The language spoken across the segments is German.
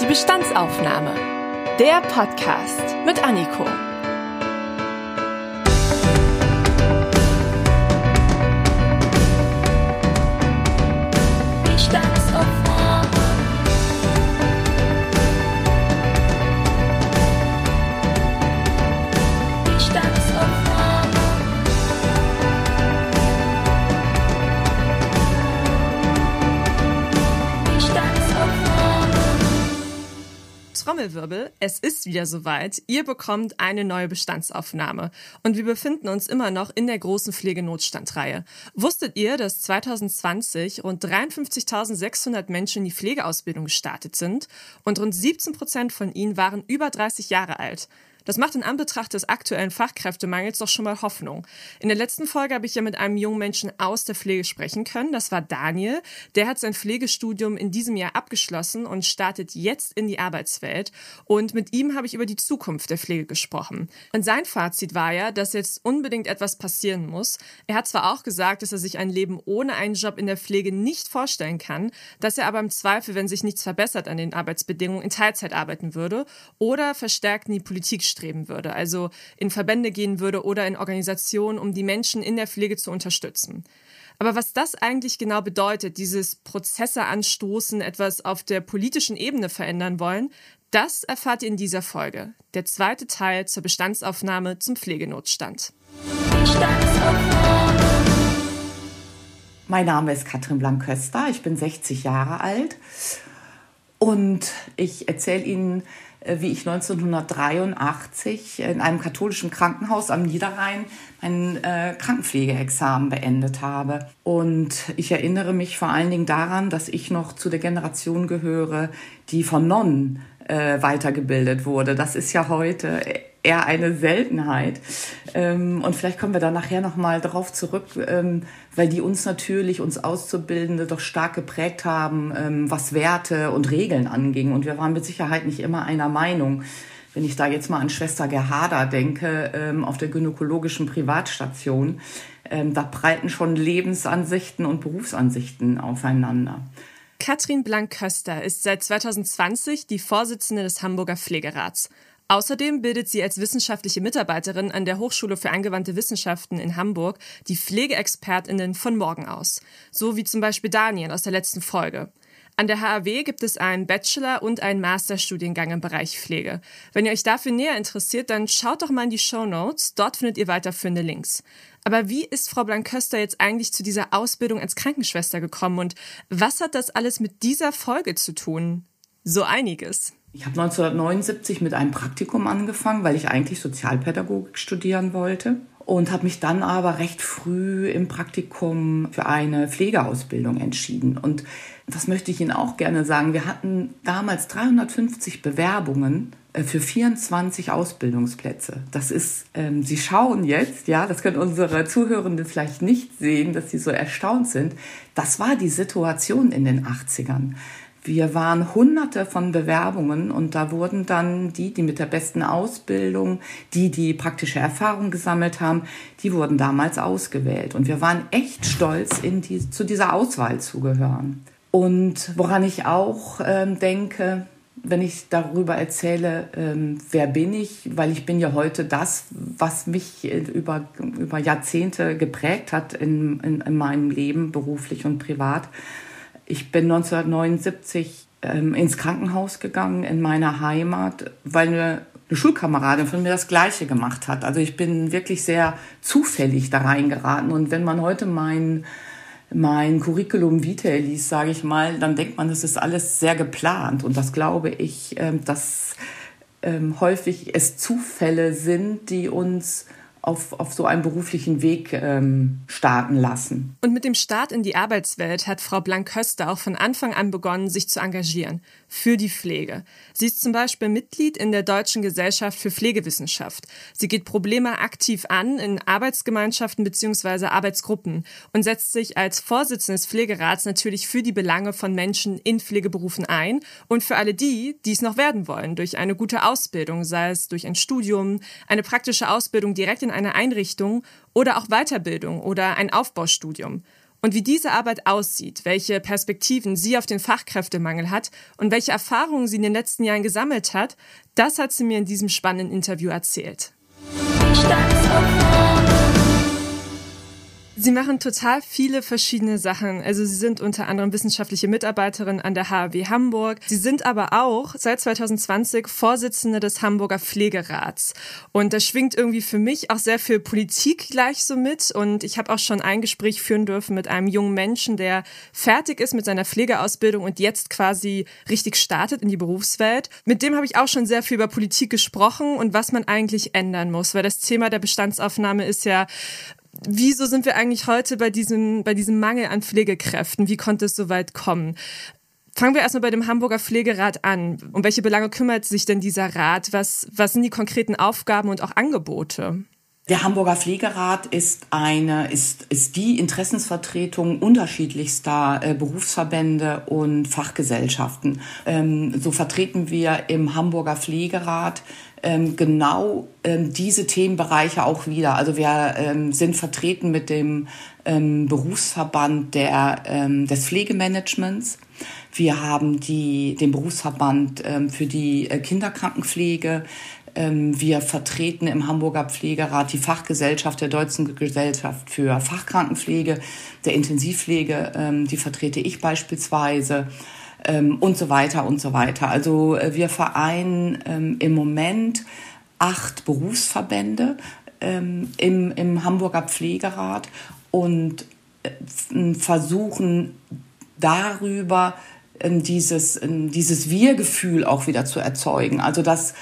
Die Bestandsaufnahme. Der Podcast mit Anniko. Trommelwirbel, es ist wieder soweit. Ihr bekommt eine neue Bestandsaufnahme. Und wir befinden uns immer noch in der großen Pflegenotstandreihe. Wusstet ihr, dass 2020 rund 53.600 Menschen in die Pflegeausbildung gestartet sind? Und rund 17 Prozent von ihnen waren über 30 Jahre alt. Das macht in Anbetracht des aktuellen Fachkräftemangels doch schon mal Hoffnung. In der letzten Folge habe ich ja mit einem jungen Menschen aus der Pflege sprechen können. Das war Daniel. Der hat sein Pflegestudium in diesem Jahr abgeschlossen und startet jetzt in die Arbeitswelt. Und mit ihm habe ich über die Zukunft der Pflege gesprochen. Und sein Fazit war ja, dass jetzt unbedingt etwas passieren muss. Er hat zwar auch gesagt, dass er sich ein Leben ohne einen Job in der Pflege nicht vorstellen kann, dass er aber im Zweifel, wenn sich nichts verbessert an den Arbeitsbedingungen, in Teilzeit arbeiten würde oder verstärkt in die Politik streben würde, also in Verbände gehen würde oder in Organisationen, um die Menschen in der Pflege zu unterstützen. Aber was das eigentlich genau bedeutet, dieses Prozesse anstoßen, etwas auf der politischen Ebene verändern wollen, das erfahrt ihr in dieser Folge. Der zweite Teil zur Bestandsaufnahme zum Pflegenotstand. Mein Name ist Katrin Blanköster, ich bin 60 Jahre alt und ich erzähle Ihnen wie ich 1983 in einem katholischen Krankenhaus am Niederrhein mein äh, Krankenpflegeexamen beendet habe. Und ich erinnere mich vor allen Dingen daran, dass ich noch zu der Generation gehöre, die von Nonnen äh, weitergebildet wurde. Das ist ja heute eher eine Seltenheit. Ähm, und vielleicht kommen wir da nachher nochmal drauf zurück, ähm, weil die uns natürlich, uns Auszubildende, doch stark geprägt haben, ähm, was Werte und Regeln anging. Und wir waren mit Sicherheit nicht immer einer Meinung. Wenn ich da jetzt mal an Schwester Gerhada denke, ähm, auf der gynäkologischen Privatstation, ähm, da breiten schon Lebensansichten und Berufsansichten aufeinander. Katrin Blank-Köster ist seit 2020 die Vorsitzende des Hamburger Pflegerats. Außerdem bildet sie als wissenschaftliche Mitarbeiterin an der Hochschule für angewandte Wissenschaften in Hamburg die Pflegeexpertinnen von morgen aus. So wie zum Beispiel Daniel aus der letzten Folge. An der HAW gibt es einen Bachelor- und einen Masterstudiengang im Bereich Pflege. Wenn ihr euch dafür näher interessiert, dann schaut doch mal in die Show Notes. Dort findet ihr weiterführende Links. Aber wie ist Frau Blanköster jetzt eigentlich zu dieser Ausbildung als Krankenschwester gekommen und was hat das alles mit dieser Folge zu tun? So einiges. Ich habe 1979 mit einem Praktikum angefangen, weil ich eigentlich Sozialpädagogik studieren wollte und habe mich dann aber recht früh im Praktikum für eine Pflegeausbildung entschieden. Und das möchte ich Ihnen auch gerne sagen. Wir hatten damals 350 Bewerbungen äh, für 24 Ausbildungsplätze. Das ist, ähm, Sie schauen jetzt, ja, das können unsere Zuhörenden vielleicht nicht sehen, dass sie so erstaunt sind. Das war die Situation in den 80ern. Wir waren hunderte von Bewerbungen und da wurden dann die, die mit der besten Ausbildung, die die praktische Erfahrung gesammelt haben, die wurden damals ausgewählt. Und wir waren echt stolz, in die, zu dieser Auswahl zu gehören. Und woran ich auch ähm, denke, wenn ich darüber erzähle, ähm, wer bin ich, weil ich bin ja heute das, was mich äh, über, über Jahrzehnte geprägt hat in, in, in meinem Leben, beruflich und privat ich bin 1979 ähm, ins Krankenhaus gegangen in meiner Heimat, weil eine, eine Schulkameradin von mir das Gleiche gemacht hat. Also ich bin wirklich sehr zufällig da reingeraten. Und wenn man heute mein, mein Curriculum vitae liest, sage ich mal, dann denkt man, das ist alles sehr geplant. Und das glaube ich, ähm, dass ähm, häufig es Zufälle sind, die uns auf, auf so einen beruflichen Weg ähm, starten lassen. Und mit dem Start in die Arbeitswelt hat Frau Blank-Höster auch von Anfang an begonnen, sich zu engagieren für die Pflege. Sie ist zum Beispiel Mitglied in der Deutschen Gesellschaft für Pflegewissenschaft. Sie geht Probleme aktiv an in Arbeitsgemeinschaften bzw. Arbeitsgruppen und setzt sich als Vorsitzende des Pflegerats natürlich für die Belange von Menschen in Pflegeberufen ein und für alle die, die es noch werden wollen, durch eine gute Ausbildung, sei es durch ein Studium, eine praktische Ausbildung direkt in einer Einrichtung oder auch Weiterbildung oder ein Aufbaustudium. Und wie diese Arbeit aussieht, welche Perspektiven sie auf den Fachkräftemangel hat und welche Erfahrungen sie in den letzten Jahren gesammelt hat, das hat sie mir in diesem spannenden Interview erzählt. Sie machen total viele verschiedene Sachen. Also Sie sind unter anderem wissenschaftliche Mitarbeiterin an der HAW Hamburg. Sie sind aber auch seit 2020 Vorsitzende des Hamburger Pflegerats. Und da schwingt irgendwie für mich auch sehr viel Politik gleich so mit. Und ich habe auch schon ein Gespräch führen dürfen mit einem jungen Menschen, der fertig ist mit seiner Pflegeausbildung und jetzt quasi richtig startet in die Berufswelt. Mit dem habe ich auch schon sehr viel über Politik gesprochen und was man eigentlich ändern muss, weil das Thema der Bestandsaufnahme ist ja wieso sind wir eigentlich heute bei diesem, bei diesem Mangel an Pflegekräften? Wie konnte es so weit kommen? Fangen wir erstmal bei dem Hamburger Pflegerat an. Um welche Belange kümmert sich denn dieser Rat? Was, was sind die konkreten Aufgaben und auch Angebote? Der Hamburger Pflegerat ist eine, ist, ist die Interessensvertretung unterschiedlichster äh, Berufsverbände und Fachgesellschaften. Ähm, so vertreten wir im Hamburger Pflegerat ähm, genau ähm, diese Themenbereiche auch wieder. Also wir ähm, sind vertreten mit dem ähm, Berufsverband der, ähm, des Pflegemanagements. Wir haben die, den Berufsverband für die äh, Kinderkrankenpflege. Ähm, wir vertreten im Hamburger Pflegerat die Fachgesellschaft der Deutschen Gesellschaft für Fachkrankenpflege, der Intensivpflege. Ähm, die vertrete ich beispielsweise ähm, und so weiter und so weiter. Also äh, wir vereinen im Moment acht Berufsverbände im, im Hamburger Pflegerat und äh, versuchen darüber dieses, dieses Wir-Gefühl auch wieder zu erzeugen. Also dass,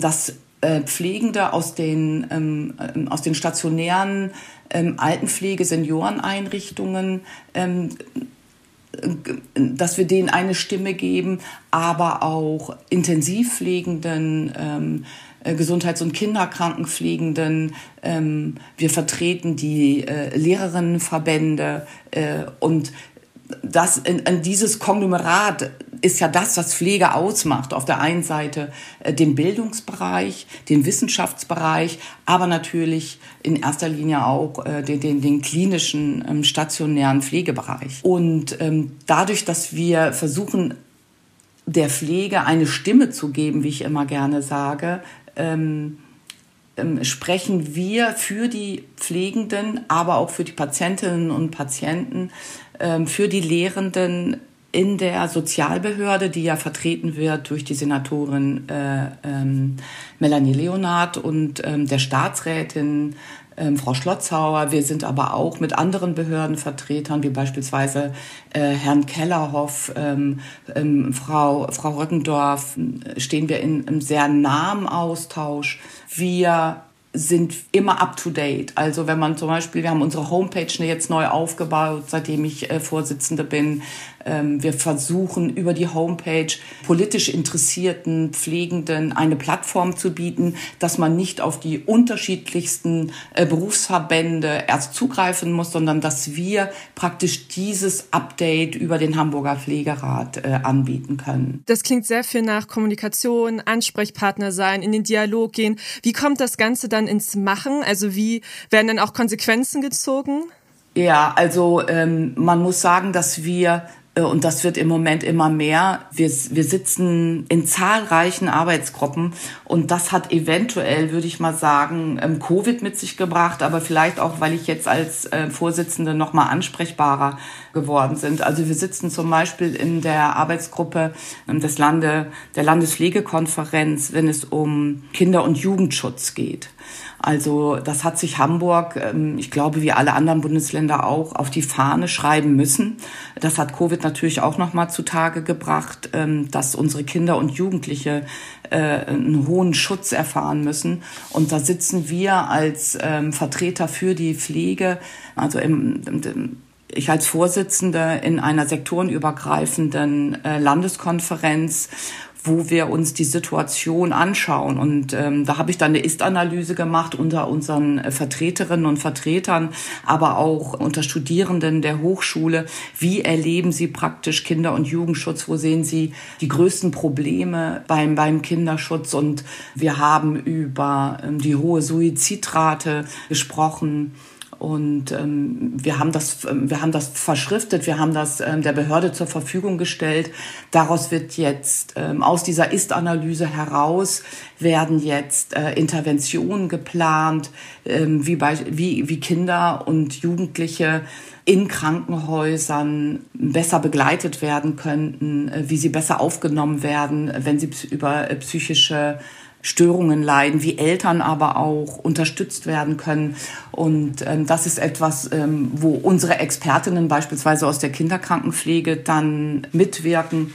dass äh, Pflegende aus den, ähm, aus den stationären ähm, Altenpflege, Senioreneinrichtungen ähm, dass wir denen eine Stimme geben, aber auch Intensivpflegenden, ähm, äh, Gesundheits- und Kinderkrankenpflegenden. Ähm, wir vertreten die äh, Lehrerinnenverbände äh, und das in, in dieses Konglomerat ist ja das, was Pflege ausmacht. Auf der einen Seite äh, den Bildungsbereich, den Wissenschaftsbereich, aber natürlich in erster Linie auch äh, den, den, den klinischen, ähm, stationären Pflegebereich. Und ähm, dadurch, dass wir versuchen, der Pflege eine Stimme zu geben, wie ich immer gerne sage, ähm, ähm, sprechen wir für die Pflegenden, aber auch für die Patientinnen und Patienten, ähm, für die Lehrenden in der Sozialbehörde, die ja vertreten wird durch die Senatorin äh, ähm, Melanie Leonard und ähm, der Staatsrätin ähm, Frau Schlotzhauer. Wir sind aber auch mit anderen Behördenvertretern, wie beispielsweise äh, Herrn Kellerhoff, ähm, ähm, Frau, Frau Röckendorf, stehen wir in einem sehr nahen Austausch. Wir sind immer up to date. Also wenn man zum Beispiel, wir haben unsere Homepage jetzt neu aufgebaut, seitdem ich äh, Vorsitzende bin. Ähm, wir versuchen über die Homepage politisch interessierten Pflegenden eine Plattform zu bieten, dass man nicht auf die unterschiedlichsten äh, Berufsverbände erst zugreifen muss, sondern dass wir praktisch dieses Update über den Hamburger Pflegerat äh, anbieten können. Das klingt sehr viel nach Kommunikation, Ansprechpartner sein, in den Dialog gehen. Wie kommt das Ganze dann ins Machen? Also wie werden dann auch Konsequenzen gezogen? Ja, also ähm, man muss sagen, dass wir und das wird im Moment immer mehr. Wir, wir sitzen in zahlreichen Arbeitsgruppen und das hat eventuell, würde ich mal sagen, ähm, Covid mit sich gebracht, aber vielleicht auch, weil ich jetzt als äh, Vorsitzende noch mal ansprechbarer geworden sind. Also wir sitzen zum Beispiel in der Arbeitsgruppe ähm, des Lande, der Landespflegekonferenz, wenn es um Kinder- und Jugendschutz geht. Also das hat sich Hamburg, ähm, ich glaube wie alle anderen Bundesländer auch, auf die Fahne schreiben müssen. Das hat Covid natürlich auch noch mal zutage gebracht, ähm, dass unsere Kinder und Jugendliche äh, einen hohen Schutz erfahren müssen. Und da sitzen wir als Vertreter für die Pflege, also im, im ich als Vorsitzende in einer sektorenübergreifenden äh, Landeskonferenz wo wir uns die Situation anschauen. Und ähm, da habe ich dann eine Ist-Analyse gemacht unter unseren äh, Vertreterinnen und Vertretern, aber auch unter Studierenden der Hochschule. Wie erleben sie praktisch Kinder- und Jugendschutz? Wo sehen sie die größten Probleme beim, beim Kinderschutz? Und wir haben über ähm, die hohe Suizidrate gesprochen Und ähm, wir, haben das, ähm, wir haben das verschriftet, wir haben das ähm, der Behörde zur Verfügung gestellt. Daraus wird jetzt, ähm, aus dieser Ist-Analyse heraus, werden jetzt äh, Interventionen geplant, ähm, wie, bei, wie, wie Kinder und Jugendliche in Krankenhäusern besser begleitet werden könnten, äh, wie sie besser aufgenommen werden, wenn sie über äh, psychische Störungen leiden, wie Eltern aber auch unterstützt werden können. Und ähm, das ist etwas, ähm, wo unsere Expertinnen beispielsweise aus der Kinderkrankenpflege dann mitwirken.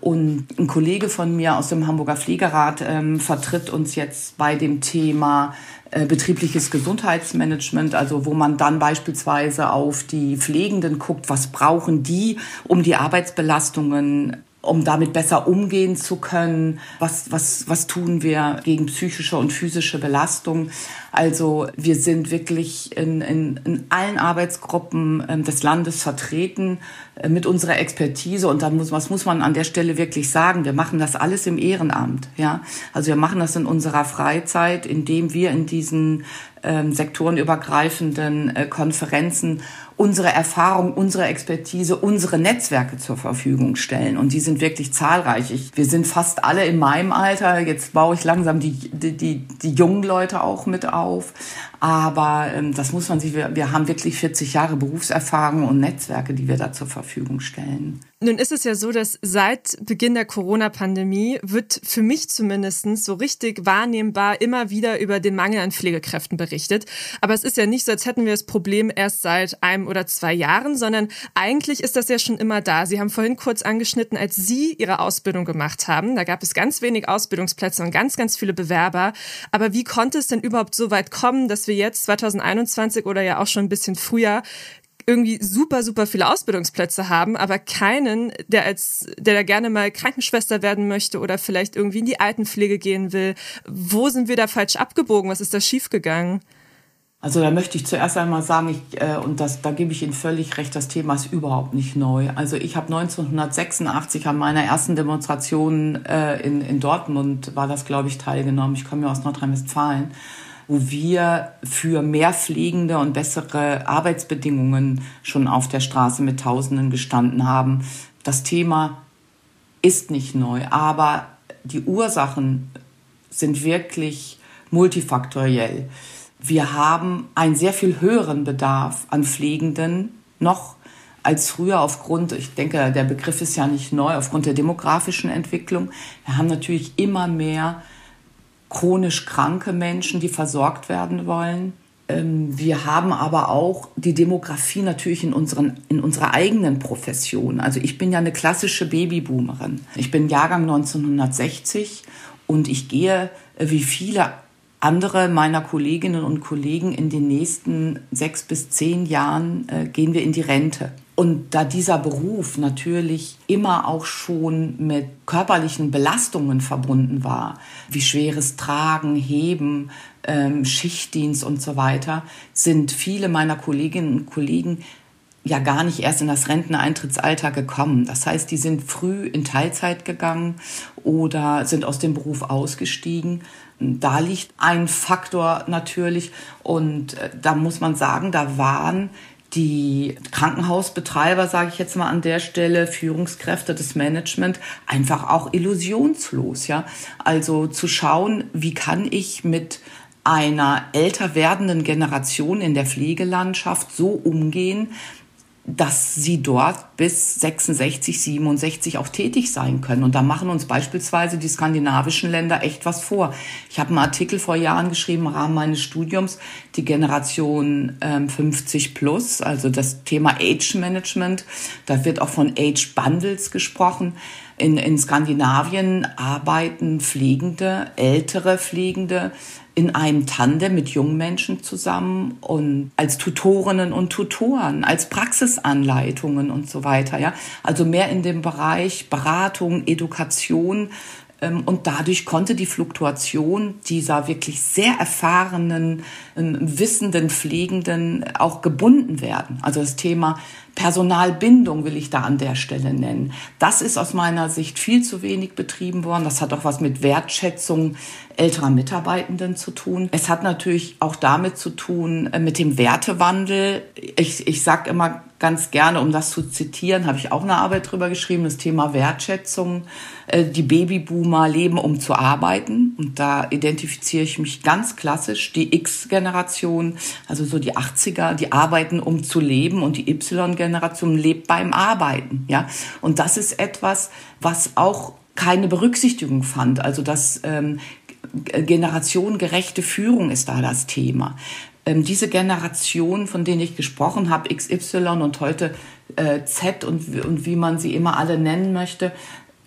Und ein Kollege von mir aus dem Hamburger Pflegerat ähm, vertritt uns jetzt bei dem Thema äh, betriebliches Gesundheitsmanagement, also wo man dann beispielsweise auf die Pflegenden guckt, was brauchen die, um die Arbeitsbelastungen um damit besser umgehen zu können. Was, was, was tun wir gegen psychische und physische Belastung? Also wir sind wirklich in, in, in allen Arbeitsgruppen ähm, des Landes vertreten äh, mit unserer Expertise. Und da muss, was muss man an der Stelle wirklich sagen? Wir machen das alles im Ehrenamt. Ja? Also wir machen das in unserer Freizeit, indem wir in diesen ähm, sektorenübergreifenden äh, Konferenzen unsere Erfahrung, unsere Expertise, unsere Netzwerke zur Verfügung stellen. Und die sind wirklich zahlreich. Ich, wir sind fast alle in meinem Alter. Jetzt baue ich langsam die, die, die, die jungen Leute auch mit auf. Aber ähm, das muss man sich, wir, wir haben wirklich 40 Jahre Berufserfahrung und Netzwerke, die wir da zur Verfügung stellen. Nun ist es ja so, dass seit Beginn der Corona-Pandemie wird für mich zumindest so richtig wahrnehmbar immer wieder über den Mangel an Pflegekräften berichtet. Aber es ist ja nicht so, als hätten wir das Problem erst seit einem oder zwei Jahren, sondern eigentlich ist das ja schon immer da. Sie haben vorhin kurz angeschnitten, als Sie Ihre Ausbildung gemacht haben. Da gab es ganz wenig Ausbildungsplätze und ganz, ganz viele Bewerber. Aber wie konnte es denn überhaupt so weit kommen, dass wir jetzt 2021 oder ja auch schon ein bisschen früher irgendwie super, super viele Ausbildungsplätze haben, aber keinen, der als, der da gerne mal Krankenschwester werden möchte oder vielleicht irgendwie in die Altenpflege gehen will. Wo sind wir da falsch abgebogen? Was ist da schiefgegangen? Also da möchte ich zuerst einmal sagen, ich, äh, und das, da gebe ich Ihnen völlig recht, das Thema ist überhaupt nicht neu. Also ich habe 1986 an meiner ersten Demonstration äh, in, in Dortmund, war das glaube ich, teilgenommen. Ich komme ja aus Nordrhein-Westfalen wo wir für mehr pflegende und bessere Arbeitsbedingungen schon auf der Straße mit Tausenden gestanden haben. Das Thema ist nicht neu, aber die Ursachen sind wirklich multifaktoriell. Wir haben einen sehr viel höheren Bedarf an Pflegenden noch als früher aufgrund, ich denke, der Begriff ist ja nicht neu, aufgrund der demografischen Entwicklung. Wir haben natürlich immer mehr chronisch kranke Menschen, die versorgt werden wollen. Ähm, wir haben aber auch die Demografie natürlich in, unseren, in unserer eigenen Profession. Also ich bin ja eine klassische Babyboomerin. Ich bin Jahrgang 1960 und ich gehe äh, wie viele andere meiner Kolleginnen und Kollegen in den nächsten sechs bis zehn Jahren äh, gehen wir in die Rente. Und da dieser Beruf natürlich immer auch schon mit körperlichen Belastungen verbunden war, wie schweres Tragen, Heben, ähm, Schichtdienst und so weiter, sind viele meiner Kolleginnen und Kollegen ja gar nicht erst in das Renteneintrittsalter gekommen. Das heißt, die sind früh in Teilzeit gegangen oder sind aus dem Beruf ausgestiegen. Da liegt ein Faktor natürlich und äh, da muss man sagen, da waren die Krankenhausbetreiber, sage ich jetzt mal an der Stelle, Führungskräfte des Management, einfach auch illusionslos. Ja? Also zu schauen, wie kann ich mit einer älter werdenden Generation in der Pflegelandschaft so umgehen, dass sie dort bis 66, 67 auch tätig sein können. Und da machen uns beispielsweise die skandinavischen Länder echt was vor. Ich habe einen Artikel vor Jahren geschrieben im Rahmen meines Studiums, die Generation ähm, 50 plus, also das Thema Age Management. Da wird auch von Age Bundles gesprochen. In, in Skandinavien arbeiten Pflegende, ältere Pflegende in einem Tandem mit jungen Menschen zusammen und als Tutorinnen und Tutoren, als Praxisanleitungen und so weiter. Ja, also mehr in dem Bereich Beratung, Education. Ähm, und dadurch konnte die Fluktuation dieser wirklich sehr erfahrenen, ähm, wissenden Pflegenden auch gebunden werden. Also das Thema Personalbindung will ich da an der Stelle nennen. Das ist aus meiner Sicht viel zu wenig betrieben worden. Das hat auch was mit Wertschätzung älterer Mitarbeitenden zu tun. Es hat natürlich auch damit zu tun, äh, mit dem Wertewandel. Ich, ich sage immer ganz gerne, um das zu zitieren, habe ich auch eine Arbeit drüber geschrieben, das Thema Wertschätzung. Äh, die Babyboomer leben, um zu arbeiten. Und da identifiziere ich mich ganz klassisch. Die X-Generation, also so die 80er, die arbeiten, um zu leben. Und die Y-Generation lebt beim Arbeiten. Ja? Und das ist etwas, was auch keine Berücksichtigung fand. Also das ähm, generationengerechte Führung ist da das Thema. Ähm, diese Generation, von denen ich gesprochen habe, XY und heute äh, Z und, und wie man sie immer alle nennen möchte,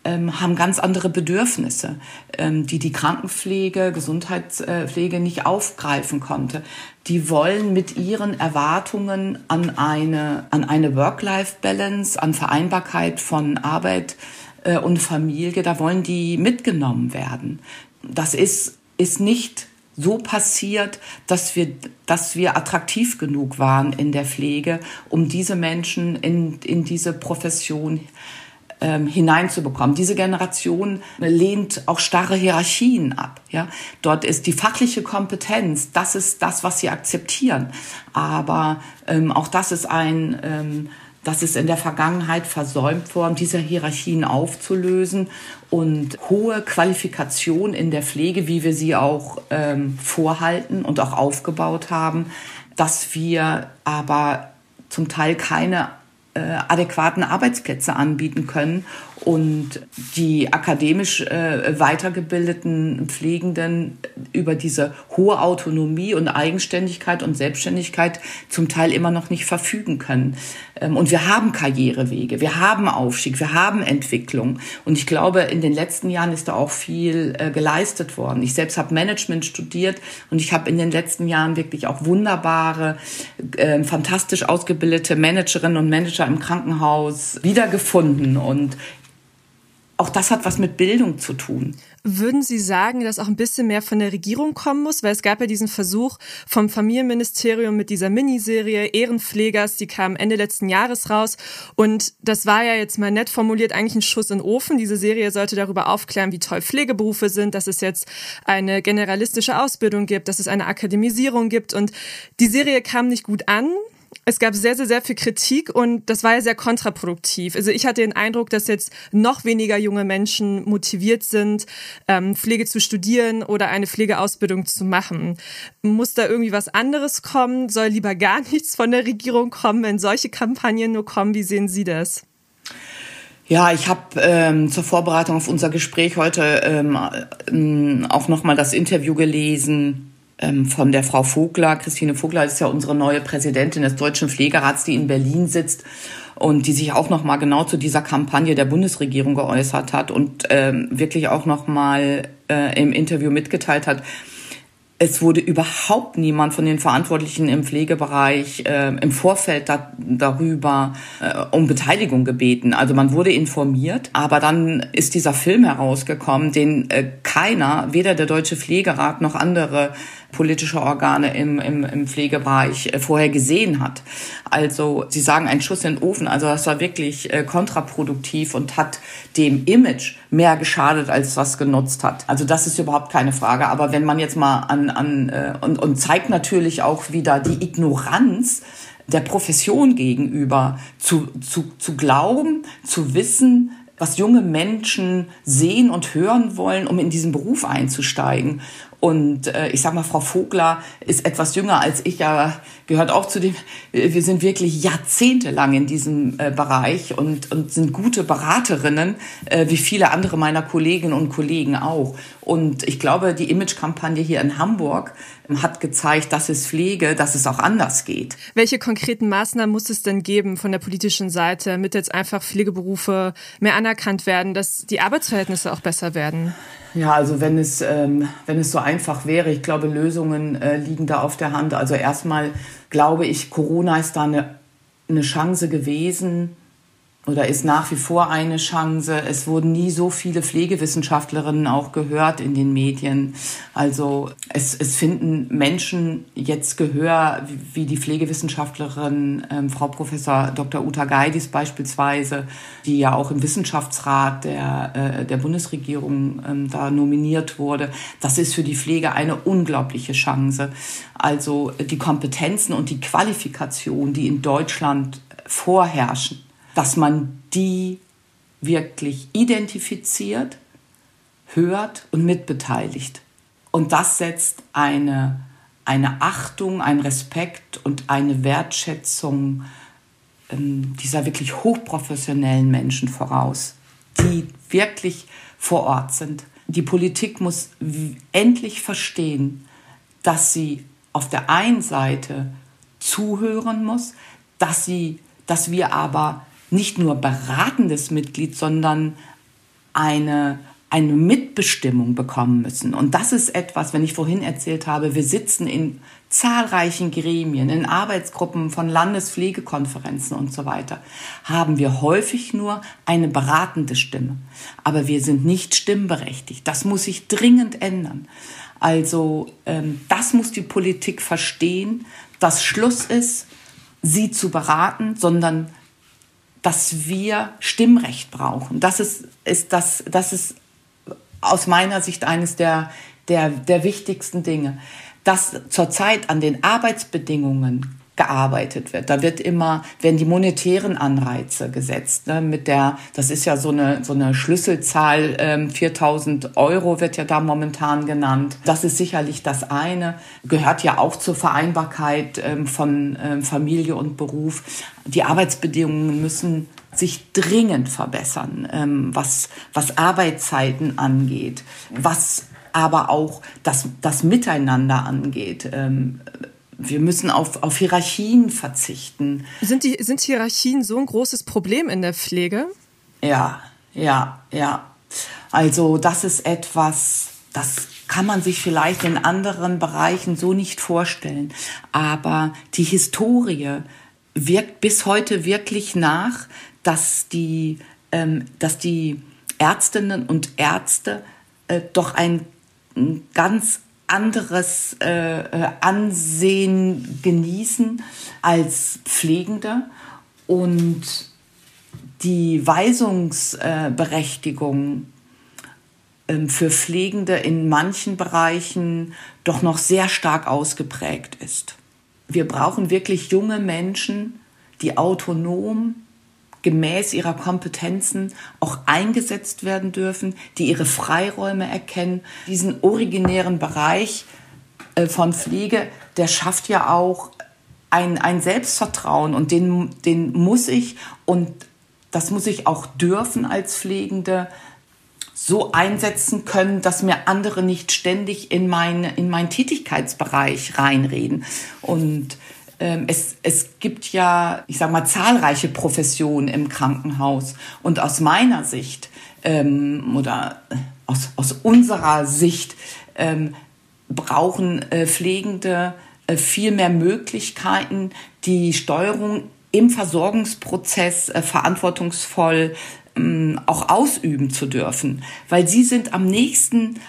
ähm, haben ganz andere Bedürfnisse, ähm, die die Krankenpflege, Gesundheitspflege nicht aufgreifen konnte. Die wollen mit ihren Erwartungen an eine, an eine Work-Life-Balance, an Vereinbarkeit von Arbeit äh, und Familie, da wollen die mitgenommen werden das ist, ist nicht so passiert, dass wir, dass wir attraktiv genug waren in der Pflege, um diese Menschen in, in diese Profession ähm, hineinzubekommen. Diese Generation lehnt auch starre Hierarchien ab. Ja? Dort ist die fachliche Kompetenz, das ist das, was sie akzeptieren. Aber ähm, auch das ist ein ähm, das ist in der Vergangenheit versäumt worden, diese Hierarchien aufzulösen und hohe Qualifikation in der Pflege, wie wir sie auch ähm, vorhalten und auch aufgebaut haben, dass wir aber zum Teil keine adäquaten Arbeitsplätze anbieten können und die akademisch äh, weitergebildeten Pflegenden über diese hohe Autonomie und Eigenständigkeit und Selbstständigkeit zum Teil immer noch nicht verfügen können. Ähm, und wir haben Karrierewege, wir haben Aufstieg, wir haben Entwicklung. Und ich glaube, in den letzten Jahren ist da auch viel äh, geleistet worden. Ich selbst habe Management studiert und ich habe in den letzten Jahren wirklich auch wunderbare, äh, fantastisch ausgebildete Managerinnen und Manager im Krankenhaus wiedergefunden. Und auch das hat was mit Bildung zu tun. Würden Sie sagen, dass auch ein bisschen mehr von der Regierung kommen muss? Weil es gab ja diesen Versuch vom Familienministerium mit dieser Miniserie Ehrenpflegers, die kam Ende letzten Jahres raus. Und das war ja jetzt mal nett formuliert eigentlich ein Schuss in den Ofen. Diese Serie sollte darüber aufklären, wie toll Pflegeberufe sind, dass es jetzt eine generalistische Ausbildung gibt, dass es eine Akademisierung gibt. Und die Serie kam nicht gut an es gab sehr, sehr, sehr viel Kritik und das war ja sehr kontraproduktiv. Also ich hatte den Eindruck, dass jetzt noch weniger junge Menschen motiviert sind, ähm, Pflege zu studieren oder eine Pflegeausbildung zu machen. Muss da irgendwie was anderes kommen? Soll lieber gar nichts von der Regierung kommen, wenn solche Kampagnen nur kommen? Wie sehen Sie das? Ja, ich habe ähm, zur Vorbereitung auf unser Gespräch heute ähm, ähm auch nochmal das Interview gelesen von der Frau Vogler. Christine Vogler ist ja unsere neue Präsidentin des Deutschen Pflegerats, die in Berlin sitzt und die sich auch noch mal genau zu dieser Kampagne der Bundesregierung geäußert hat und ähm, wirklich auch noch mal äh, im Interview mitgeteilt hat, es wurde überhaupt niemand von den Verantwortlichen im Pflegebereich äh, im Vorfeld da, darüber äh, um Beteiligung gebeten. Also man wurde informiert, aber dann ist dieser Film herausgekommen, den äh, keiner, weder der Deutsche Pflegerat noch andere politische Organe im, im, im Pflegebereich äh, vorher gesehen hat. Also Sie sagen ein Schuss in den Ofen. Also das war wirklich äh, kontraproduktiv und hat dem Image mehr geschadet, als was genutzt hat. Also das ist überhaupt keine Frage. Aber wenn man jetzt mal an, an äh, und, und zeigt natürlich auch wieder die Ignoranz der Profession gegenüber zu, zu, zu glauben, zu wissen, was junge Menschen sehen und hören wollen, um in diesen Beruf einzusteigen. Und äh, ich sag mal, Frau Vogler ist etwas jünger als ich, aber gehört auch zu dem, wir sind wirklich jahrzehntelang in diesem äh, Bereich und, und sind gute Beraterinnen, äh, wie viele andere meiner Kolleginnen und Kollegen auch. Und ich glaube, die Imagekampagne hier in Hamburg ähm, hat gezeigt, dass es Pflege, dass es auch anders geht. Welche konkreten Maßnahmen muss es denn geben von der politischen Seite, damit jetzt einfach Pflegeberufe mehr anerkannt werden, dass die Arbeitsverhältnisse auch besser werden? Ja, also wenn es, ähm, wenn es so einfach wäre, ich glaube, Lösungen äh, liegen da auf der Hand. Also erstmal glaube ich, Corona ist da eine, eine Chance gewesen oder ist nach wie vor eine Chance. Es wurden nie so viele Pflegewissenschaftlerinnen auch gehört in den Medien. Also es, es finden Menschen jetzt Gehör, wie die Pflegewissenschaftlerin ähm, Frau Professor Dr. Uta Geidis beispielsweise, die ja auch im Wissenschaftsrat der, äh, der Bundesregierung ähm, da nominiert wurde. Das ist für die Pflege eine unglaubliche Chance. Also die Kompetenzen und die Qualifikation, die in Deutschland vorherrschen, dass man die wirklich identifiziert, hört und mitbeteiligt. Und das setzt eine, eine Achtung, einen Respekt und eine Wertschätzung ähm, dieser wirklich hochprofessionellen Menschen voraus, die wirklich vor Ort sind. Die Politik muss endlich verstehen, dass sie auf der einen Seite zuhören muss, dass sie, dass wir aber nicht nur beratendes Mitglied, sondern eine, eine Mitbestimmung bekommen müssen. Und das ist etwas, wenn ich vorhin erzählt habe, wir sitzen in zahlreichen Gremien, in Arbeitsgruppen von Landespflegekonferenzen und so weiter, haben wir häufig nur eine beratende Stimme. Aber wir sind nicht stimmberechtigt. Das muss sich dringend ändern. Also ähm, das muss die Politik verstehen, dass Schluss ist, sie zu beraten, sondern dass wir Stimmrecht brauchen. Das ist, ist, das, das ist aus meiner Sicht eines der, der, der wichtigsten Dinge. Dass zurzeit an den Arbeitsbedingungen gearbeitet wird. Da wird immer, werden die monetären Anreize gesetzt. Ne, mit der, das ist ja so eine, so eine Schlüsselzahl, ähm, 4000 Euro wird ja da momentan genannt. Das ist sicherlich das eine. Gehört ja auch zur Vereinbarkeit ähm, von ähm, Familie und Beruf. Die Arbeitsbedingungen müssen sich dringend verbessern, ähm, was, was Arbeitszeiten angeht, was aber auch das, das Miteinander angeht. Ähm, wir müssen auf, auf Hierarchien verzichten. Sind, die, sind Hierarchien so ein großes Problem in der Pflege? Ja, ja, ja. Also das ist etwas, das kann man sich vielleicht in anderen Bereichen so nicht vorstellen. Aber die Historie wirkt bis heute wirklich nach, dass die, ähm, dass die Ärztinnen und Ärzte äh, doch ein, ein ganz anderes äh, äh, Ansehen genießen als Pflegende und die Weisungsberechtigung äh, für Pflegende in manchen Bereichen doch noch sehr stark ausgeprägt ist. Wir brauchen wirklich junge Menschen, die autonom gemäß ihrer Kompetenzen auch eingesetzt werden dürfen, die ihre Freiräume erkennen. Diesen originären Bereich äh, von Pflege, der schafft ja auch ein, ein Selbstvertrauen und den, den muss ich und das muss ich auch dürfen als Pflegende so einsetzen können, dass mir andere nicht ständig in, meine, in meinen Tätigkeitsbereich reinreden. Und es, es gibt ja, ich sage mal, zahlreiche Professionen im Krankenhaus. Und aus meiner Sicht ähm, oder aus, aus unserer Sicht ähm, brauchen äh, Pflegende äh, viel mehr Möglichkeiten, die Steuerung im Versorgungsprozess äh, verantwortungsvoll ähm, auch ausüben zu dürfen, weil sie sind am nächsten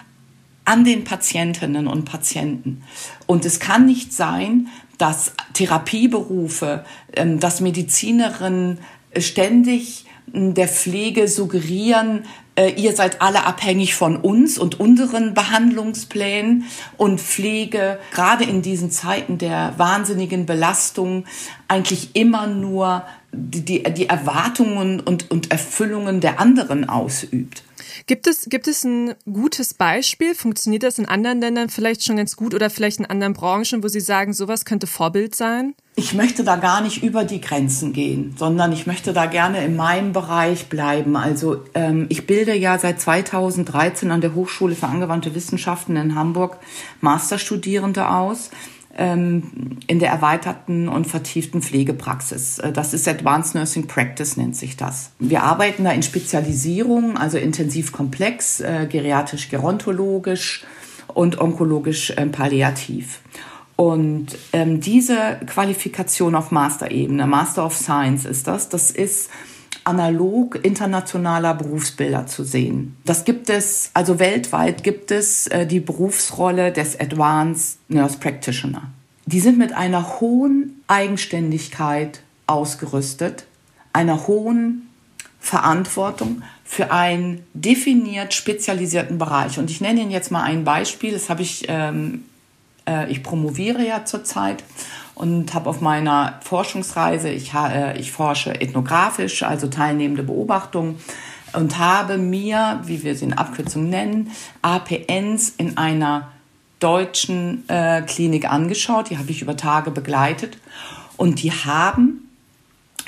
an den Patientinnen und Patienten. Und es kann nicht sein, dass Therapieberufe, ähm, dass Medizinerinnen ständig der Pflege suggerieren, äh, ihr seid alle abhängig von uns und unseren Behandlungsplänen und Pflege gerade in diesen Zeiten der wahnsinnigen Belastung eigentlich immer nur die, die, die Erwartungen und, und Erfüllungen der anderen ausübt. Gibt es, gibt es ein gutes Beispiel? Funktioniert das in anderen Ländern vielleicht schon ganz gut oder vielleicht in anderen Branchen, wo Sie sagen, sowas könnte Vorbild sein? Ich möchte da gar nicht über die Grenzen gehen, sondern ich möchte da gerne in meinem Bereich bleiben. Also ähm, ich bilde ja seit 2013 an der Hochschule für angewandte Wissenschaften in Hamburg Masterstudierende aus in der erweiterten und vertieften Pflegepraxis. Äh, das ist Advanced Nursing Practice, nennt sich das. Wir arbeiten da in Spezialisierung, also intensiv komplex, äh, geriatrisch gerontologisch und onkologisch äh, palliativ. Und ähm, diese Qualifikation auf Master-Ebene, Master of Science ist das, das ist analog internationaler Berufsbilder zu sehen. Das gibt es, also weltweit gibt es äh, die Berufsrolle des Advanced Nurse Practitioner. Die sind mit einer hohen Eigenständigkeit ausgerüstet, einer hohen Verantwortung für einen definiert spezialisierten Bereich. Und ich nenne Ihnen jetzt mal ein Beispiel. Das habe ich, ähm, äh, ich promoviere ja zurzeit und habe auf meiner Forschungsreise, ich, äh, ich forsche ethnografisch, also teilnehmende Beobachtungen und habe mir, wie wir sie in Abkürzung nennen, APNs in einer deutschen äh, Klinik angeschaut. Die habe ich über Tage begleitet und die haben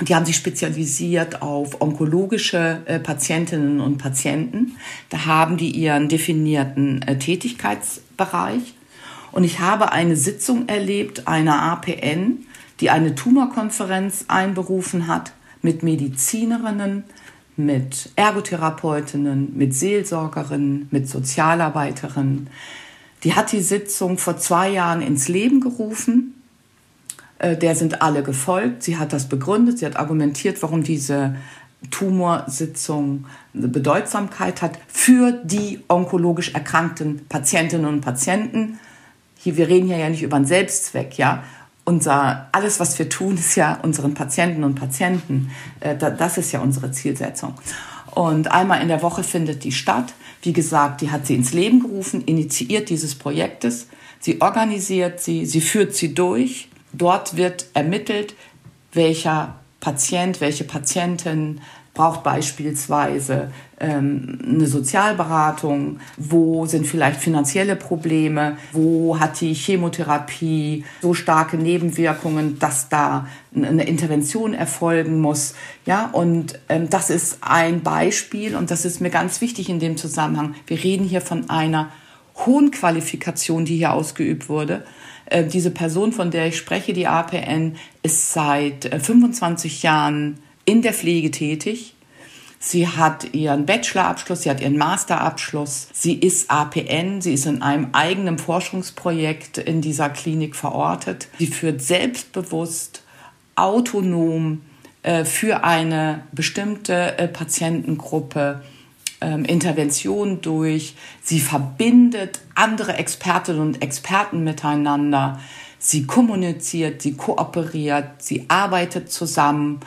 die haben sich spezialisiert auf onkologische äh, Patientinnen und Patienten. Da haben die ihren definierten äh, Tätigkeitsbereich und ich habe eine Sitzung erlebt einer APN, die eine Tumorkonferenz einberufen hat mit Medizinerinnen, mit Ergotherapeutinnen, mit Seelsorgerinnen, mit Sozialarbeiterinnen. Die hat die Sitzung vor zwei Jahren ins Leben gerufen. Äh, der sind alle gefolgt. Sie hat das begründet. Sie hat argumentiert, warum diese Tumorsitzung eine Bedeutsamkeit hat für die onkologisch erkrankten Patientinnen und Patienten hier, wir reden hier ja nicht über einen Selbstzweck, ja. Unser, alles, was wir tun, ist ja unseren Patienten und Patienten. Äh, das ist ja unsere Zielsetzung. Und einmal in der Woche findet die statt. Wie gesagt, die hat sie ins Leben gerufen, initiiert dieses Projektes. Sie organisiert sie, sie führt sie durch. Dort wird ermittelt, welcher Patient, welche Patientin braucht beispielsweise ähm, eine Sozialberatung, wo sind vielleicht finanzielle Probleme, wo hat die Chemotherapie so starke Nebenwirkungen, dass da eine Intervention erfolgen muss. Ja, und ähm, das ist ein Beispiel und das ist mir ganz wichtig in dem Zusammenhang. Wir reden hier von einer hohen Qualifikation, die hier ausgeübt wurde. Äh, diese Person, von der ich spreche, die APN, ist seit 25 äh, Jahren in der Pflege tätig. Sie hat ihren Bachelorabschluss, sie hat ihren Masterabschluss. Sie ist APN, sie ist in einem eigenen Forschungsprojekt in dieser Klinik verortet. Sie führt selbstbewusst, autonom äh, für eine bestimmte äh, Patientengruppe ähm, Interventionen durch. Sie verbindet andere Expertinnen und Experten miteinander. Sie kommuniziert, sie kooperiert, sie arbeitet zusammen.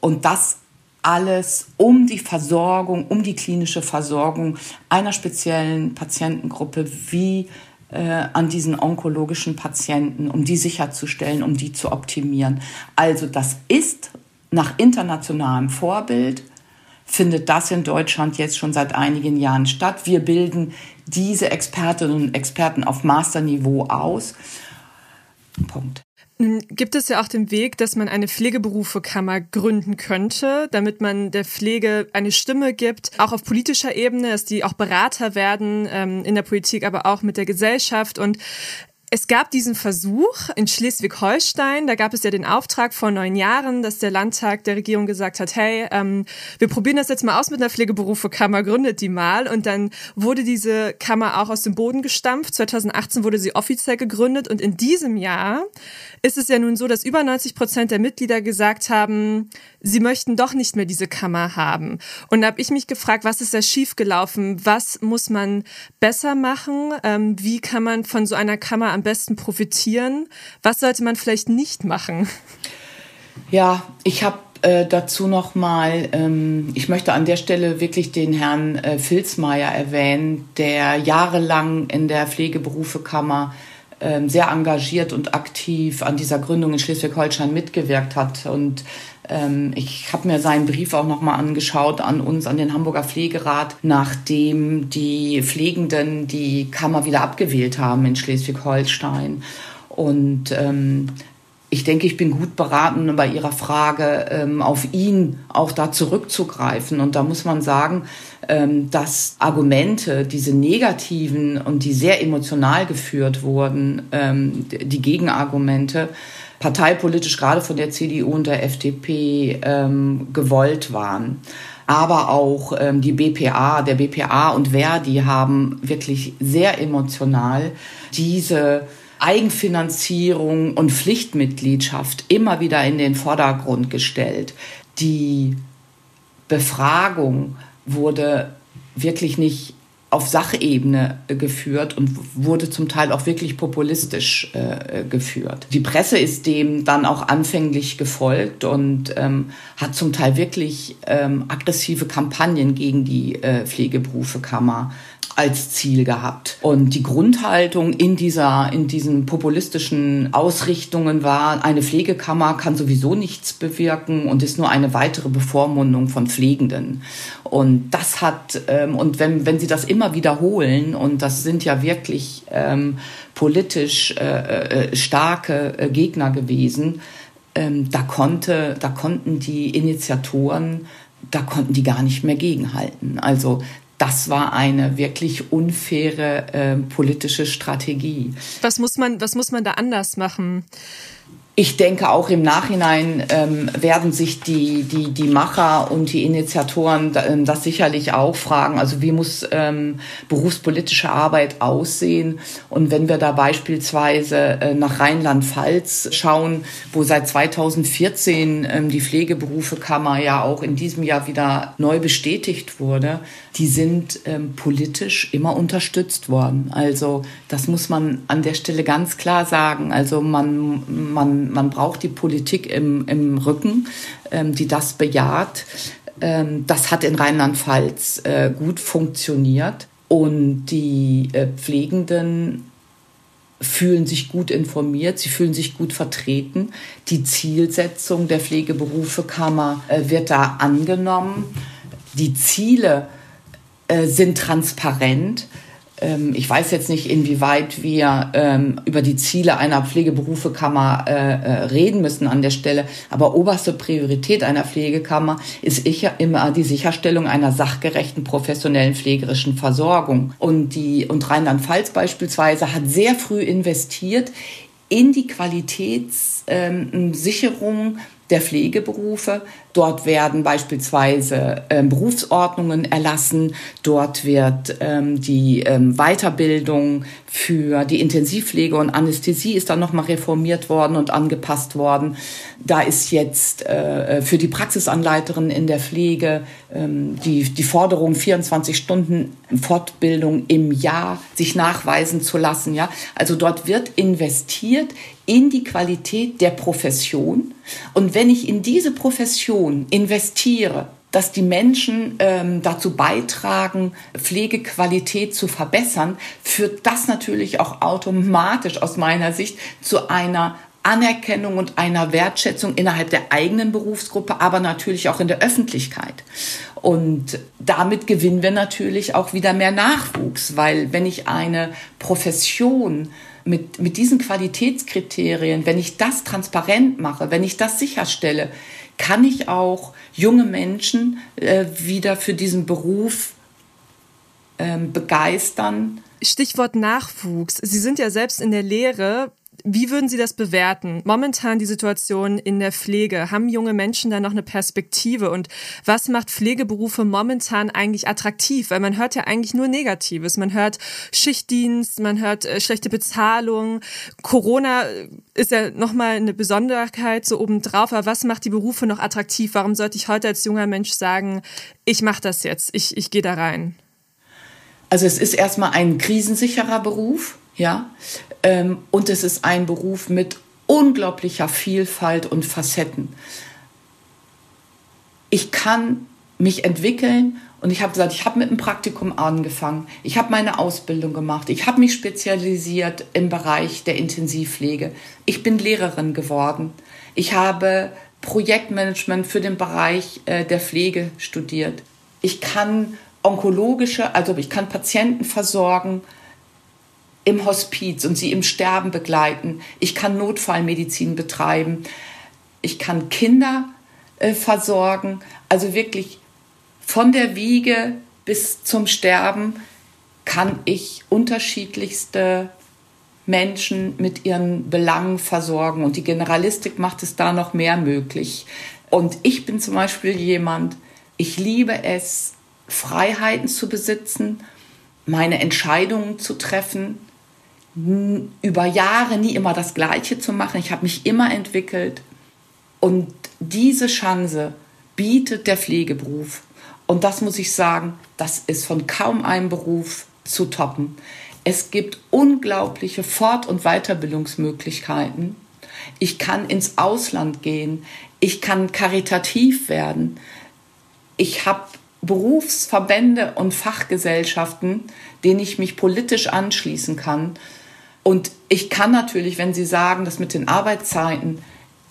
Und das alles um die Versorgung, um die klinische Versorgung einer speziellen Patientengruppe wie äh, an diesen onkologischen Patienten, um die sicherzustellen, um die zu optimieren. Also das ist nach internationalem Vorbild, findet das in Deutschland jetzt schon seit einigen Jahren statt. Wir bilden diese Expertinnen und Experten auf Masterniveau aus. Punkt. Gibt es ja auch den Weg, dass man eine Pflegeberufekammer gründen könnte, damit man der Pflege eine Stimme gibt, auch auf politischer Ebene, dass die auch Berater werden ähm, in der Politik, aber auch mit der Gesellschaft. Und es gab diesen Versuch in Schleswig-Holstein, da gab es ja den Auftrag vor neun Jahren, dass der Landtag der Regierung gesagt hat, hey, ähm, wir probieren das jetzt mal aus mit einer Pflegeberufekammer, gründet die mal. Und dann wurde diese Kammer auch aus dem Boden gestampft. 2018 wurde sie offiziell gegründet und in diesem Jahr ist es ja nun so, dass über 90 Prozent der Mitglieder gesagt haben, sie möchten doch nicht mehr diese Kammer haben. Und da habe ich mich gefragt, was ist da schiefgelaufen? Was muss man besser machen? Ähm, wie kann man von so einer Kammer am besten profitieren? Was sollte man vielleicht nicht machen? Ja, ich habe äh, dazu noch mal, ähm, ich möchte an der Stelle wirklich den Herrn äh, Filzmeier erwähnen, der jahrelang in der Pflegeberufekammer sehr engagiert und aktiv an dieser Gründung in Schleswig-Holstein mitgewirkt hat. Und ähm, ich habe mir seinen Brief auch nochmal angeschaut an uns, an den Hamburger Pflegerat, nachdem die Pflegenden die Kammer wieder abgewählt haben in Schleswig-Holstein. Und ähm, ich denke, ich bin gut beraten, bei Ihrer Frage ähm, auf ihn auch da zurückzugreifen. Und da muss man sagen, ähm, dass Argumente, diese negativen und die sehr emotional geführt wurden, ähm, die Gegenargumente, parteipolitisch gerade von der CDU und der FDP gewollt waren. Aber auch ähm, die BPA, der BPA und Verdi haben wirklich sehr emotional diese Eigenfinanzierung und Pflichtmitgliedschaft immer wieder in den Vordergrund gestellt. Die Befragung wurde wirklich nicht auf Sachebene geführt und wurde zum Teil auch wirklich populistisch äh, geführt. Die Presse ist dem dann auch anfänglich gefolgt und ähm, hat zum Teil wirklich ähm, aggressive Kampagnen gegen die äh, Pflegeberufekammer als Ziel gehabt. Und die Grundhaltung in dieser, in diesen populistischen Ausrichtungen war, eine Pflegekammer kann sowieso nichts bewirken und ist nur eine weitere Bevormundung von Pflegenden. Und das hat, ähm, und wenn, wenn Sie das immer wiederholen, und das sind ja wirklich ähm, politisch äh, äh, starke äh, Gegner gewesen, ähm, da konnte, da konnten die Initiatoren da konnten die gar nicht mehr gegenhalten. Also das war eine wirklich unfaire äh, politische Strategie. Was muss man, was muss man da anders machen? ich denke, auch im Nachhinein ähm, werden sich die, die, die Macher und die Initiatoren ähm, das sicherlich auch fragen. Also wie muss ähm, berufspolitische Arbeit aussehen? Und wenn wir da beispielsweise äh, nach Rheinland-Pfalz schauen, wo seit 2014 ähm, die Pflegeberufekammer ja auch in diesem Jahr wieder neu bestätigt wurde, die sind ähm, politisch immer unterstützt worden. Also das muss man an der Stelle ganz klar sagen. Also man, man, man braucht die Politik im, im Rücken, ähm, die das bejaht. Ähm, das hat in Rheinland-Pfalz äh, gut funktioniert. Und die äh, Pflegenden fühlen sich gut informiert, sie fühlen sich gut vertreten. Die Zielsetzung der Pflegeberufekammer äh, wird da angenommen. Die Ziele äh, sind transparent. Ähm, ich weiß jetzt nicht, inwieweit wir ähm, über die Ziele einer Pflegeberufekammer äh, äh, reden müssen an der Stelle, aber oberste Priorität einer Pflegekammer ist immer die Sicherstellung einer sachgerechten professionellen pflegerischen Versorgung. Und die und Rheinland-Pfalz beispielsweise hat sehr früh investiert in die Qualitätssicherung der Pflegeberufe. Dort werden beispielsweise ähm, Berufsordnungen erlassen. Dort wird ähm, die ähm, Weiterbildung für die Intensivpflege und Anästhesie ist dann nochmal reformiert worden und angepasst worden. Da ist jetzt äh, für die Praxisanleiterin in der Pflege ähm, die, die Forderung 24 Stunden Fortbildung im Jahr sich nachweisen zu lassen. Ja? Also dort wird investiert in die Qualität der Profession. Und wenn ich in diese Profession investiere, dass die Menschen ähm, dazu beitragen, Pflegequalität zu verbessern, führt das natürlich auch automatisch aus meiner Sicht zu einer Anerkennung und einer Wertschätzung innerhalb der eigenen Berufsgruppe, aber natürlich auch in der Öffentlichkeit. Und damit gewinnen wir natürlich auch wieder mehr Nachwuchs, weil wenn ich eine Profession mit, mit diesen Qualitätskriterien, wenn ich das transparent mache, wenn ich das sicherstelle, kann ich auch junge Menschen äh, wieder für diesen Beruf ähm, begeistern. Stichwort Nachwuchs. Sie sind ja selbst in der Lehre. Wie würden Sie das bewerten? Momentan die Situation in der Pflege. Haben junge Menschen da noch eine Perspektive? Und was macht Pflegeberufe momentan eigentlich attraktiv? Weil man hört ja eigentlich nur Negatives. Man hört Schichtdienst, man hört äh, schlechte Bezahlung. Corona ist ja nochmal eine Besonderheit so obendrauf. Aber was macht die Berufe noch attraktiv? Warum sollte ich heute als junger Mensch sagen, ich mache das jetzt, ich, ich gehe da rein? Also es ist erstmal ein krisensicherer Beruf, ja. Ähm, und es ist ein Beruf mit unglaublicher Vielfalt und Facetten. Ich kann mich entwickeln und ich habe gesagt, ich habe mit einem Praktikum angefangen. Ich habe meine Ausbildung gemacht. Ich habe mich spezialisiert im Bereich der Intensivpflege. Ich bin Lehrerin geworden. Ich habe Projektmanagement für den Bereich äh, der Pflege studiert. Ich kann onkologische, also ich kann Patienten versorgen im Hospiz und sie im Sterben begleiten. Ich kann Notfallmedizin betreiben. Ich kann Kinder äh, versorgen. Also wirklich von der Wiege bis zum Sterben kann ich unterschiedlichste Menschen mit ihren Belangen versorgen. Und die Generalistik macht es da noch mehr möglich. Und ich bin zum Beispiel jemand, ich liebe es, Freiheiten zu besitzen, meine Entscheidungen zu treffen, über Jahre nie immer das Gleiche zu machen. Ich habe mich immer entwickelt. Und diese Chance bietet der Pflegeberuf. Und das muss ich sagen, das ist von kaum einem Beruf zu toppen. Es gibt unglaubliche Fort- und Weiterbildungsmöglichkeiten. Ich kann ins Ausland gehen. Ich kann karitativ werden. Ich habe Berufsverbände und Fachgesellschaften, denen ich mich politisch anschließen kann. Und ich kann natürlich, wenn Sie sagen, das mit den Arbeitszeiten,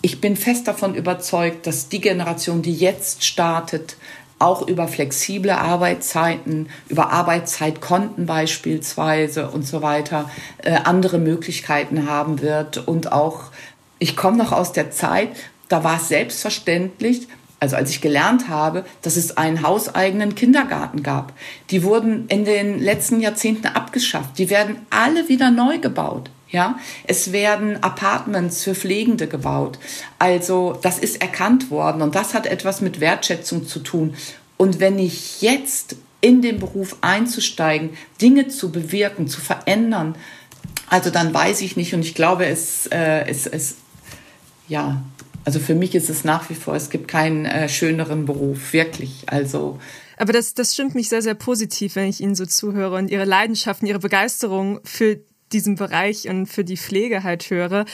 ich bin fest davon überzeugt, dass die Generation, die jetzt startet, auch über flexible Arbeitszeiten, über Arbeitszeitkonten beispielsweise und so weiter, äh, andere Möglichkeiten haben wird. Und auch, ich komme noch aus der Zeit, da war es selbstverständlich, also als ich gelernt habe, dass es einen hauseigenen Kindergarten gab. Die wurden in den letzten Jahrzehnten abgeschafft. Die werden alle wieder neu gebaut. Ja, es werden Apartments für Pflegende gebaut. Also, das ist erkannt worden und das hat etwas mit Wertschätzung zu tun. Und wenn ich jetzt in den Beruf einzusteigen, Dinge zu bewirken, zu verändern, also dann weiß ich nicht und ich glaube, es, äh, ja, also für mich ist es nach wie vor, es gibt keinen äh, schöneren Beruf, wirklich. Also aber das, das stimmt mich sehr, sehr positiv, wenn ich Ihnen so zuhöre und Ihre Leidenschaften, Ihre Begeisterung für diesem Bereich und für die Pflege halt höre.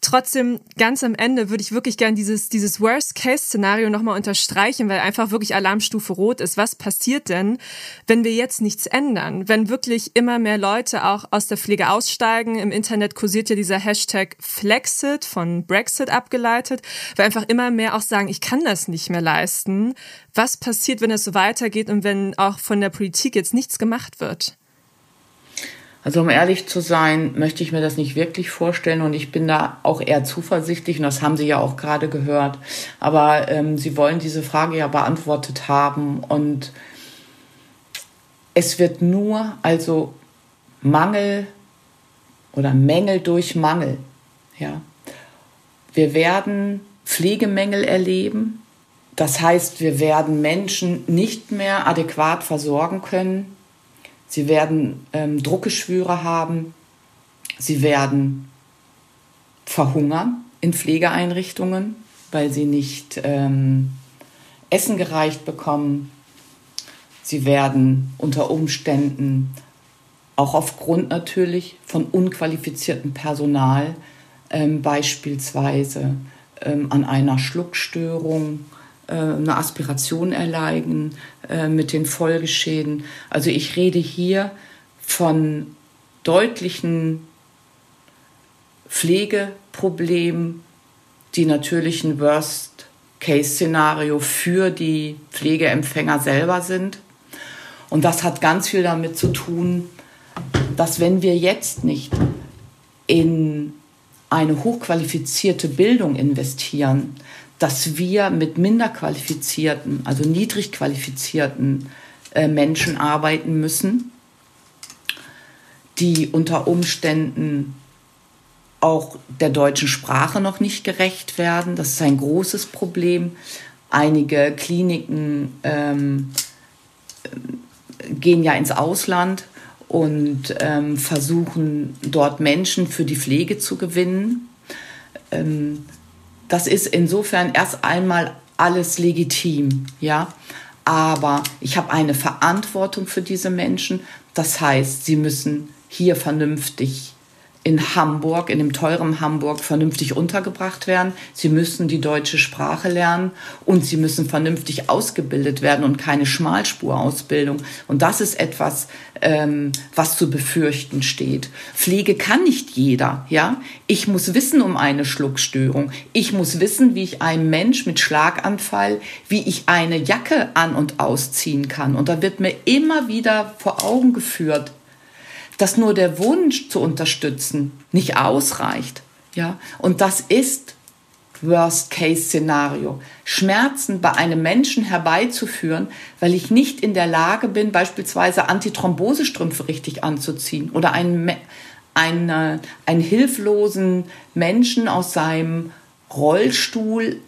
Trotzdem, ganz am Ende würde ich wirklich gern dieses, dieses Worst-Case-Szenario nochmal unterstreichen, weil einfach wirklich Alarmstufe rot ist. Was passiert denn, wenn wir jetzt nichts ändern? Wenn wirklich immer mehr Leute auch aus der Pflege aussteigen? Im Internet kursiert ja dieser Hashtag Flexit von Brexit abgeleitet, weil einfach immer mehr auch sagen, ich kann das nicht mehr leisten. Was passiert, wenn es so weitergeht und wenn auch von der Politik jetzt nichts gemacht wird? Also um ehrlich zu sein, möchte ich mir das nicht wirklich vorstellen und ich bin da auch eher zuversichtlich und das haben Sie ja auch gerade gehört. Aber ähm, Sie wollen diese Frage ja beantwortet haben und es wird nur also Mangel oder Mängel durch Mangel. Ja. Wir werden Pflegemängel erleben. Das heißt, wir werden Menschen nicht mehr adäquat versorgen können Sie werden ähm, Druckgeschwüre haben. Sie werden verhungern in Pflegeeinrichtungen, weil sie nicht ähm, Essen gereicht bekommen. Sie werden unter Umständen auch aufgrund natürlich von unqualifiziertem Personal ähm, beispielsweise ähm, an einer Schluckstörung eine Aspiration erleiden äh, mit den Folgeschäden. Also ich rede hier von deutlichen Pflegeproblemen, die natürlich ein Worst-Case-Szenario für die Pflegeempfänger selber sind. Und das hat ganz viel damit zu tun, dass wenn wir jetzt nicht in eine hochqualifizierte Bildung investieren, dass wir mit minder qualifizierten, also niedrig qualifizierten äh, Menschen arbeiten müssen, die unter Umständen auch der deutschen Sprache noch nicht gerecht werden. Das ist ein großes Problem. Einige Kliniken ähm, gehen ja ins Ausland und ähm, versuchen dort Menschen für die Pflege zu gewinnen. Ähm, das ist insofern erst einmal alles legitim, ja. Aber ich habe eine Verantwortung für diese Menschen. Das heißt, sie müssen hier vernünftig in Hamburg, in dem teuren Hamburg, vernünftig untergebracht werden. Sie müssen die deutsche Sprache lernen und sie müssen vernünftig ausgebildet werden und keine Schmalspurausbildung. Und das ist etwas, ähm, was zu befürchten steht. Pflege kann nicht jeder, ja. Ich muss wissen um eine Schluckstörung. Ich muss wissen, wie ich einem Mensch mit Schlaganfall, wie ich eine Jacke an und ausziehen kann. Und da wird mir immer wieder vor Augen geführt, dass nur der Wunsch zu unterstützen nicht ausreicht. Ja? Und das ist Worst-Case-Szenario. Schmerzen bei einem Menschen herbeizuführen, weil ich nicht in der Lage bin, beispielsweise Antithrombosestrümpfe richtig anzuziehen oder einen, einen, äh, einen hilflosen Menschen aus seinem Rollstuhl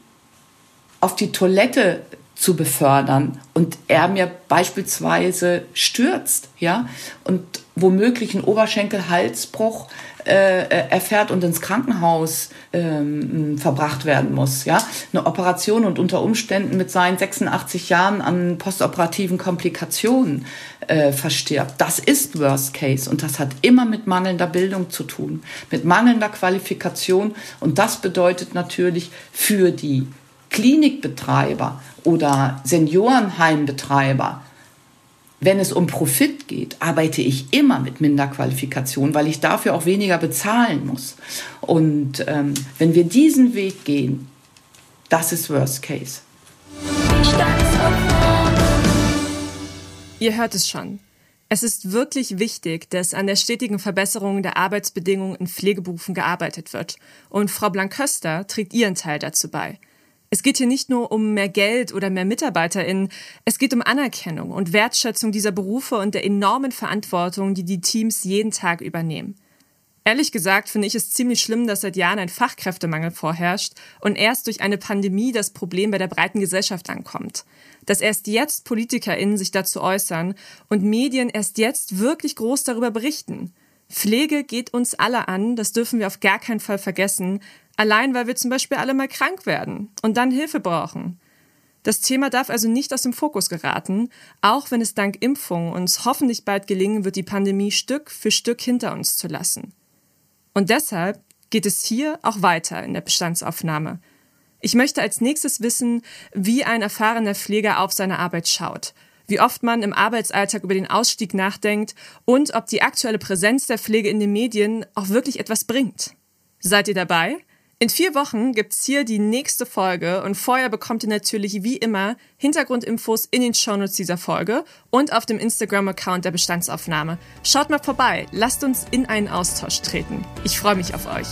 auf die Toilette zu befördern und er mir beispielsweise stürzt, ja, und womöglich einen Oberschenkelhalsbruch äh, erfährt und ins Krankenhaus ähm, verbracht werden muss. Ja? Eine Operation und unter Umständen mit seinen 86 Jahren an postoperativen Komplikationen äh, verstirbt. Das ist Worst Case und das hat immer mit mangelnder Bildung zu tun, mit mangelnder Qualifikation und das bedeutet natürlich für die Klinikbetreiber oder Seniorenheimbetreiber wenn es um Profit geht, arbeite ich immer mit Minderqualifikation, weil ich dafür auch weniger bezahlen muss. Und ähm, wenn wir diesen Weg gehen, das ist Worst Case. Ihr hört es schon. Es ist wirklich wichtig, dass an der stetigen Verbesserung der Arbeitsbedingungen in Pflegeberufen gearbeitet wird. Und Frau Blanköster trägt ihren Teil dazu bei. Es geht hier nicht nur um mehr Geld oder mehr MitarbeiterInnen, es geht um Anerkennung und Wertschätzung dieser Berufe und der enormen Verantwortung, die die Teams jeden Tag übernehmen. Ehrlich gesagt finde ich es ziemlich schlimm, dass seit Jahren ein Fachkräftemangel vorherrscht und erst durch eine Pandemie das Problem bei der breiten Gesellschaft ankommt. Dass erst jetzt PolitikerInnen sich dazu äußern und Medien erst jetzt wirklich groß darüber berichten. Pflege geht uns alle an, das dürfen wir auf gar keinen Fall vergessen, Allein weil wir zum Beispiel alle mal krank werden und dann Hilfe brauchen. Das Thema darf also nicht aus dem Fokus geraten, auch wenn es dank Impfung uns hoffentlich bald gelingen wird, die Pandemie Stück für Stück hinter uns zu lassen. Und deshalb geht es hier auch weiter in der Bestandsaufnahme. Ich möchte als nächstes wissen, wie ein erfahrener Pfleger auf seine Arbeit schaut, wie oft man im Arbeitsalltag über den Ausstieg nachdenkt und ob die aktuelle Präsenz der Pflege in den Medien auch wirklich etwas bringt. Seid ihr dabei? In vier Wochen gibt's hier die nächste Folge und vorher bekommt ihr natürlich wie immer Hintergrundinfos in den Shownotes dieser Folge und auf dem Instagram-Account der Bestandsaufnahme. Schaut mal vorbei, lasst uns in einen Austausch treten. Ich freue mich auf euch.